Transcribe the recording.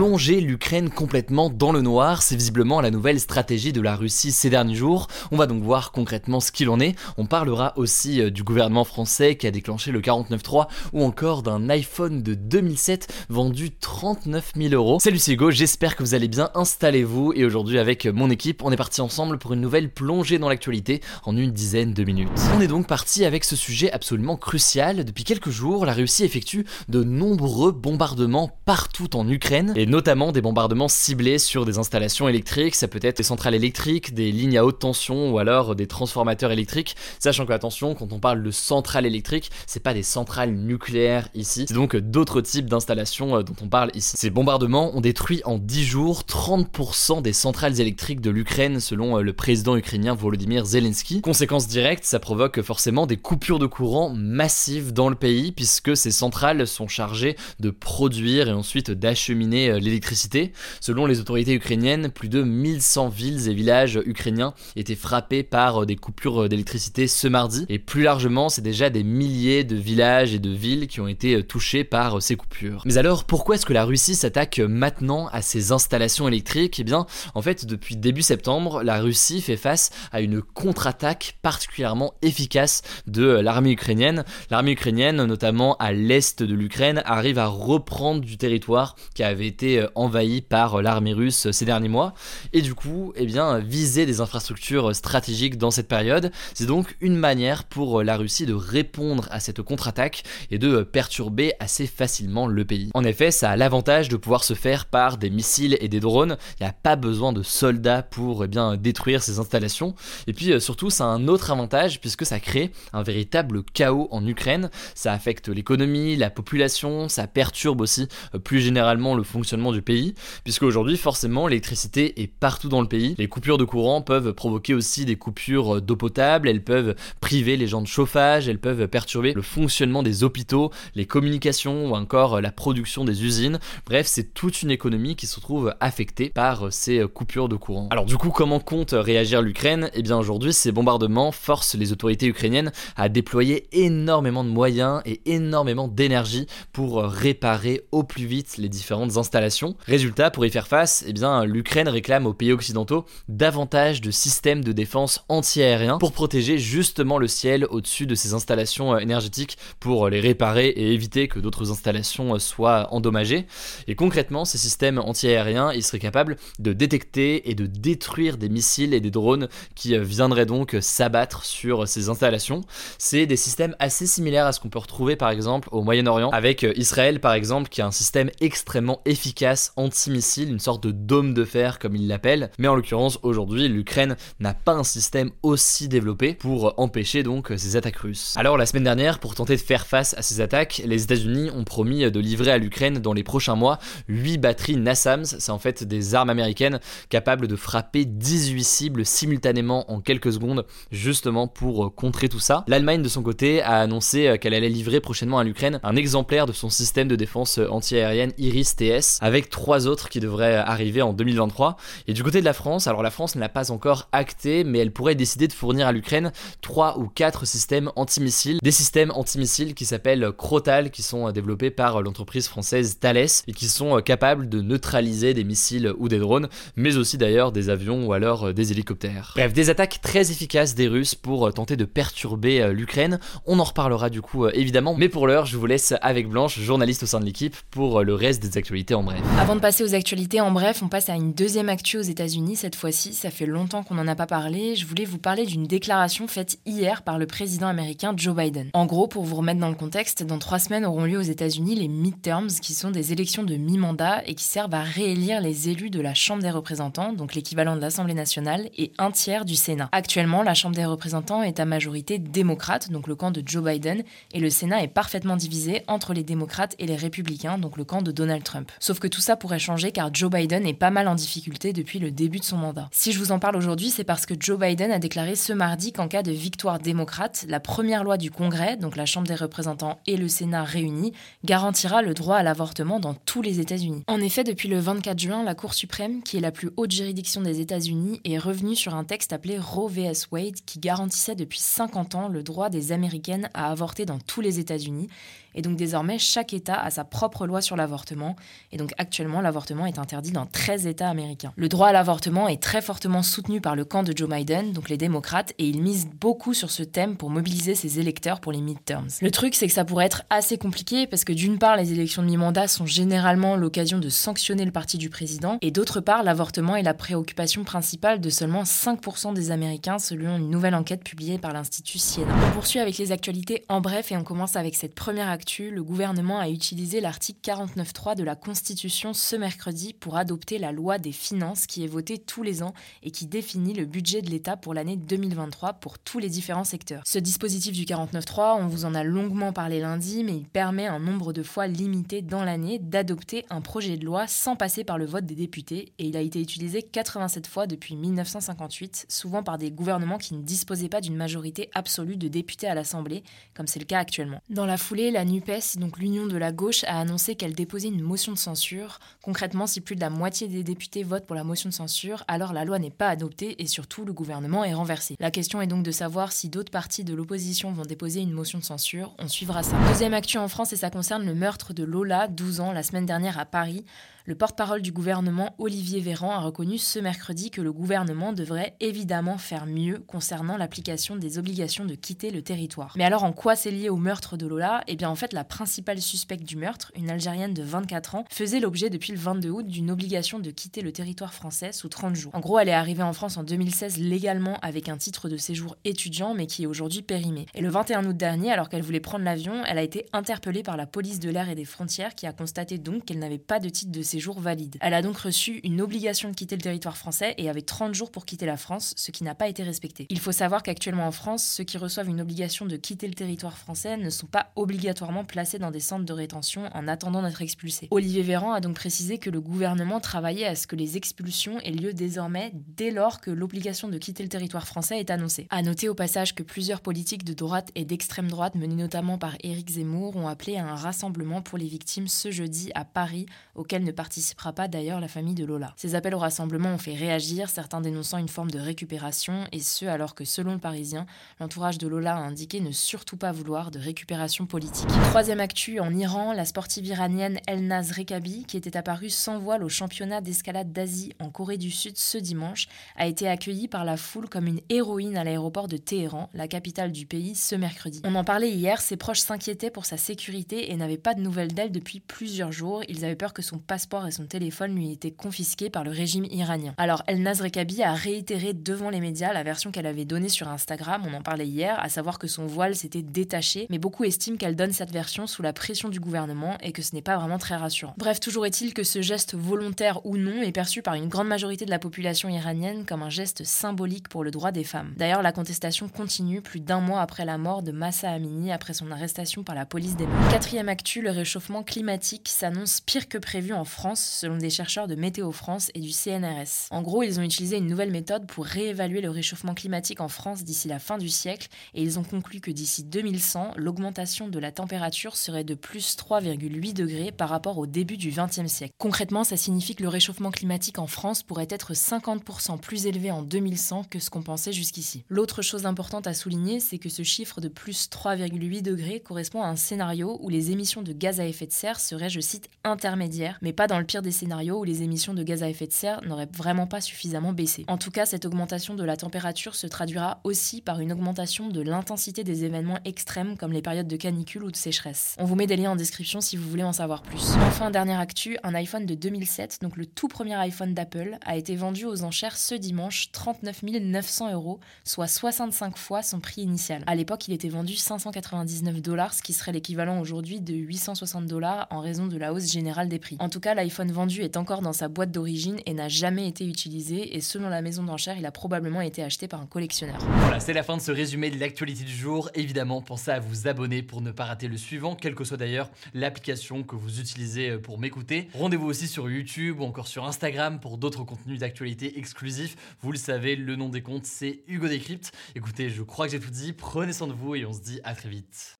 Plonger l'Ukraine complètement dans le noir, c'est visiblement la nouvelle stratégie de la Russie ces derniers jours. On va donc voir concrètement ce qu'il en est. On parlera aussi euh, du gouvernement français qui a déclenché le 49.3 ou encore d'un iPhone de 2007 vendu 39 000 euros. Salut c'est j'espère que vous allez bien, installez-vous et aujourd'hui avec mon équipe on est parti ensemble pour une nouvelle plongée dans l'actualité en une dizaine de minutes. On est donc parti avec ce sujet absolument crucial. Depuis quelques jours, la Russie effectue de nombreux bombardements partout en Ukraine et notamment des bombardements ciblés sur des installations électriques, ça peut être des centrales électriques, des lignes à haute tension ou alors des transformateurs électriques, sachant que attention, quand on parle de centrales électriques, c'est pas des centrales nucléaires ici, c'est donc d'autres types d'installations euh, dont on parle ici. Ces bombardements ont détruit en 10 jours 30% des centrales électriques de l'Ukraine selon euh, le président ukrainien Volodymyr Zelensky. Conséquence directe, ça provoque forcément des coupures de courant massives dans le pays puisque ces centrales sont chargées de produire et ensuite d'acheminer euh, l'électricité. Selon les autorités ukrainiennes, plus de 1100 villes et villages ukrainiens étaient frappés par euh, des coupures d'électricité ce mardi. Et plus largement, c'est déjà des milliers de villages et de villes qui ont été euh, touchés par euh, ces coupures. Mais alors, pourquoi est-ce que la Russie s'attaque maintenant à ces installations électriques? Eh bien, en fait, depuis début septembre, la Russie fait face à une contre-attaque particulièrement efficace de l'armée ukrainienne. L'armée ukrainienne, notamment à l'est de l'Ukraine, arrive à reprendre du territoire qui avait été envahi par l'armée russe ces derniers mois. Et du coup eh bien viser des infrastructures stratégiques dans cette période c'est donc une manière pour la Russie de répondre à cette contre-attaque et de perturber assez facilement le pays. En effet ça a l'avantage de pouvoir se faire par des missiles et des drones. Il n'y a pas besoin de soldats pour eh bien détruire ces installations. Et puis surtout ça a un autre avantage puisque ça crée un véritable chaos en Ukraine. Ça affecte l'économie la population ça perturbe aussi euh, plus généralement le fonctionnement du pays, puisque aujourd'hui forcément l'électricité est partout dans le pays. Les coupures de courant peuvent provoquer aussi des coupures d'eau potable, elles peuvent priver les gens de chauffage, elles peuvent perturber le fonctionnement des hôpitaux, les communications ou encore la production des usines. Bref, c'est toute une économie qui se trouve affectée par ces coupures de courant. Alors du coup, comment compte réagir l'Ukraine? Eh bien aujourd'hui, ces bombardements forcent les autorités ukrainiennes à déployer énormément de moyens et énormément d'énergie pour réparer au plus vite les différentes installations. Résultat, pour y faire face, eh bien, l'Ukraine réclame aux pays occidentaux davantage de systèmes de défense anti-aériens pour protéger justement le ciel au-dessus de ces installations euh, énergétiques pour les réparer et éviter que d'autres installations euh, soient endommagées. Et concrètement, ces systèmes anti-aériens, ils seraient capables de détecter et de détruire des missiles et des drones qui euh, viendraient donc s'abattre sur ces installations. C'est des systèmes assez similaires à ce qu'on peut retrouver par exemple au Moyen-Orient avec Israël par exemple qui a un système extrêmement efficace anti-missile, une sorte de dôme de fer comme il l'appelle. Mais en l'occurrence, aujourd'hui, l'Ukraine n'a pas un système aussi développé pour empêcher donc ces attaques russes. Alors la semaine dernière, pour tenter de faire face à ces attaques, les États-Unis ont promis de livrer à l'Ukraine dans les prochains mois 8 batteries NASAMS, c'est en fait des armes américaines capables de frapper 18 cibles simultanément en quelques secondes, justement pour contrer tout ça. L'Allemagne de son côté a annoncé qu'elle allait livrer prochainement à l'Ukraine un exemplaire de son système de défense anti-aérienne Iris TS avec trois autres qui devraient arriver en 2023. Et du côté de la France, alors la France ne l'a pas encore acté, mais elle pourrait décider de fournir à l'Ukraine trois ou quatre systèmes antimissiles, des systèmes antimissiles qui s'appellent Crotal, qui sont développés par l'entreprise française Thales et qui sont capables de neutraliser des missiles ou des drones, mais aussi d'ailleurs des avions ou alors des hélicoptères. Bref, des attaques très efficaces des Russes pour tenter de perturber l'Ukraine. On en reparlera du coup évidemment, mais pour l'heure, je vous laisse avec Blanche, journaliste au sein de l'équipe, pour le reste des actualités en Avant de passer aux actualités en bref, on passe à une deuxième actu aux États-Unis cette fois-ci. Ça fait longtemps qu'on n'en a pas parlé. Je voulais vous parler d'une déclaration faite hier par le président américain Joe Biden. En gros, pour vous remettre dans le contexte, dans trois semaines auront lieu aux États-Unis les midterms, qui sont des élections de mi-mandat et qui servent à réélire les élus de la Chambre des représentants, donc l'équivalent de l'Assemblée nationale, et un tiers du Sénat. Actuellement, la Chambre des représentants est à majorité démocrate, donc le camp de Joe Biden, et le Sénat est parfaitement divisé entre les démocrates et les républicains, donc le camp de Donald Trump. Sauf que tout ça pourrait changer car Joe Biden est pas mal en difficulté depuis le début de son mandat. Si je vous en parle aujourd'hui, c'est parce que Joe Biden a déclaré ce mardi qu'en cas de victoire démocrate, la première loi du Congrès, donc la Chambre des représentants et le Sénat réunis, garantira le droit à l'avortement dans tous les États-Unis. En effet, depuis le 24 juin, la Cour suprême, qui est la plus haute juridiction des États-Unis, est revenue sur un texte appelé Roe vs Wade qui garantissait depuis 50 ans le droit des Américaines à avorter dans tous les États-Unis et donc désormais, chaque État a sa propre loi sur l'avortement. Et donc actuellement, l'avortement est interdit dans 13 États américains. Le droit à l'avortement est très fortement soutenu par le camp de Joe Biden, donc les démocrates, et il mise beaucoup sur ce thème pour mobiliser ses électeurs pour les midterms. Le truc, c'est que ça pourrait être assez compliqué parce que d'une part, les élections de mi-mandat sont généralement l'occasion de sanctionner le parti du président, et d'autre part, l'avortement est la préoccupation principale de seulement 5% des Américains selon une nouvelle enquête publiée par l'Institut Siena. On poursuit avec les actualités en bref et on commence avec cette première le gouvernement a utilisé l'article 49.3 de la Constitution ce mercredi pour adopter la loi des finances qui est votée tous les ans et qui définit le budget de l'État pour l'année 2023 pour tous les différents secteurs. Ce dispositif du 49.3, on vous en a longuement parlé lundi, mais il permet un nombre de fois limité dans l'année d'adopter un projet de loi sans passer par le vote des députés et il a été utilisé 87 fois depuis 1958, souvent par des gouvernements qui ne disposaient pas d'une majorité absolue de députés à l'Assemblée, comme c'est le cas actuellement. Dans la foulée, la NUPES, donc l'Union de la gauche, a annoncé qu'elle déposait une motion de censure. Concrètement, si plus de la moitié des députés votent pour la motion de censure, alors la loi n'est pas adoptée et surtout le gouvernement est renversé. La question est donc de savoir si d'autres partis de l'opposition vont déposer une motion de censure. On suivra ça. Deuxième actu en France et ça concerne le meurtre de Lola, 12 ans, la semaine dernière à Paris. Le porte-parole du gouvernement, Olivier Véran, a reconnu ce mercredi que le gouvernement devrait évidemment faire mieux concernant l'application des obligations de quitter le territoire. Mais alors en quoi c'est lié au meurtre de Lola? Eh bien en fait la principale suspecte du meurtre, une Algérienne de 24 ans, faisait l'objet depuis le 22 août d'une obligation de quitter le territoire français sous 30 jours. En gros, elle est arrivée en France en 2016 légalement avec un titre de séjour étudiant mais qui est aujourd'hui périmé. Et le 21 août dernier, alors qu'elle voulait prendre l'avion, elle a été interpellée par la police de l'air et des frontières qui a constaté donc qu'elle n'avait pas de titre de séjour valide. Elle a donc reçu une obligation de quitter le territoire français et avait 30 jours pour quitter la France, ce qui n'a pas été respecté. Il faut savoir qu'actuellement en France, ceux qui reçoivent une obligation de quitter le territoire français ne sont pas obligatoirement placés dans des centres de rétention en attendant d'être expulsés. Olivier Véran a donc précisé que le gouvernement travaillait à ce que les expulsions aient lieu désormais dès lors que l'obligation de quitter le territoire français est annoncée. À noter au passage que plusieurs politiques de droite et d'extrême droite, menés notamment par Éric Zemmour, ont appelé à un rassemblement pour les victimes ce jeudi à Paris, auquel ne participera pas d'ailleurs la famille de Lola. Ces appels au rassemblement ont fait réagir, certains dénonçant une forme de récupération, et ce alors que selon le Parisien, l'entourage de Lola a indiqué ne surtout pas vouloir de récupération politique. Troisième actu, en Iran, la sportive iranienne Elnaz Rekabi, qui était apparue sans voile au championnat d'escalade d'Asie en Corée du Sud ce dimanche, a été accueillie par la foule comme une héroïne à l'aéroport de Téhéran, la capitale du pays, ce mercredi. On en parlait hier, ses proches s'inquiétaient pour sa sécurité et n'avaient pas de nouvelles d'elle depuis plusieurs jours. Ils avaient peur que son passeport et son téléphone lui étaient confisqués par le régime iranien. Alors Elnaz Rekabi a réitéré devant les médias la version qu'elle avait donnée sur Instagram, on en parlait hier, à savoir que son voile s'était détaché, mais beaucoup estiment qu'elle donne cette version sous la pression du gouvernement et que ce n'est pas vraiment très rassurant. Bref, toujours est-il que ce geste volontaire ou non est perçu par une grande majorité de la population iranienne comme un geste symbolique pour le droit des femmes. D'ailleurs, la contestation continue plus d'un mois après la mort de Massa Amini après son arrestation par la police des mœurs. Quatrième actu, le réchauffement climatique s'annonce pire que prévu en Selon des chercheurs de Météo France et du CNRS. En gros, ils ont utilisé une nouvelle méthode pour réévaluer le réchauffement climatique en France d'ici la fin du siècle, et ils ont conclu que d'ici 2100, l'augmentation de la température serait de plus 3,8 degrés par rapport au début du XXe siècle. Concrètement, ça signifie que le réchauffement climatique en France pourrait être 50% plus élevé en 2100 que ce qu'on pensait jusqu'ici. L'autre chose importante à souligner, c'est que ce chiffre de plus 3,8 degrés correspond à un scénario où les émissions de gaz à effet de serre seraient, je cite, intermédiaires, mais pas dans le pire des scénarios où les émissions de gaz à effet de serre n'auraient vraiment pas suffisamment baissé. En tout cas, cette augmentation de la température se traduira aussi par une augmentation de l'intensité des événements extrêmes comme les périodes de canicule ou de sécheresse. On vous met des liens en description si vous voulez en savoir plus. Enfin, dernière actu, un iPhone de 2007, donc le tout premier iPhone d'Apple, a été vendu aux enchères ce dimanche 39 900 euros, soit 65 fois son prix initial. À l'époque, il était vendu 599 dollars, ce qui serait l'équivalent aujourd'hui de 860 dollars en raison de la hausse générale des prix. En tout cas, l'iPhone vendu est encore dans sa boîte d'origine et n'a jamais été utilisé, et selon la maison d'enchères, il a probablement été acheté par un collectionneur. Voilà, c'est la fin de ce résumé de l'actualité du jour. Évidemment, pensez à vous abonner pour ne pas rater le suivant, quelle que soit d'ailleurs l'application que vous utilisez pour m'écouter. Rendez-vous aussi sur YouTube ou encore sur Instagram pour d'autres contenus d'actualité exclusifs. Vous le savez, le nom des comptes, c'est Hugo Décrypte. Écoutez, je crois que j'ai tout dit. Prenez soin de vous et on se dit à très vite.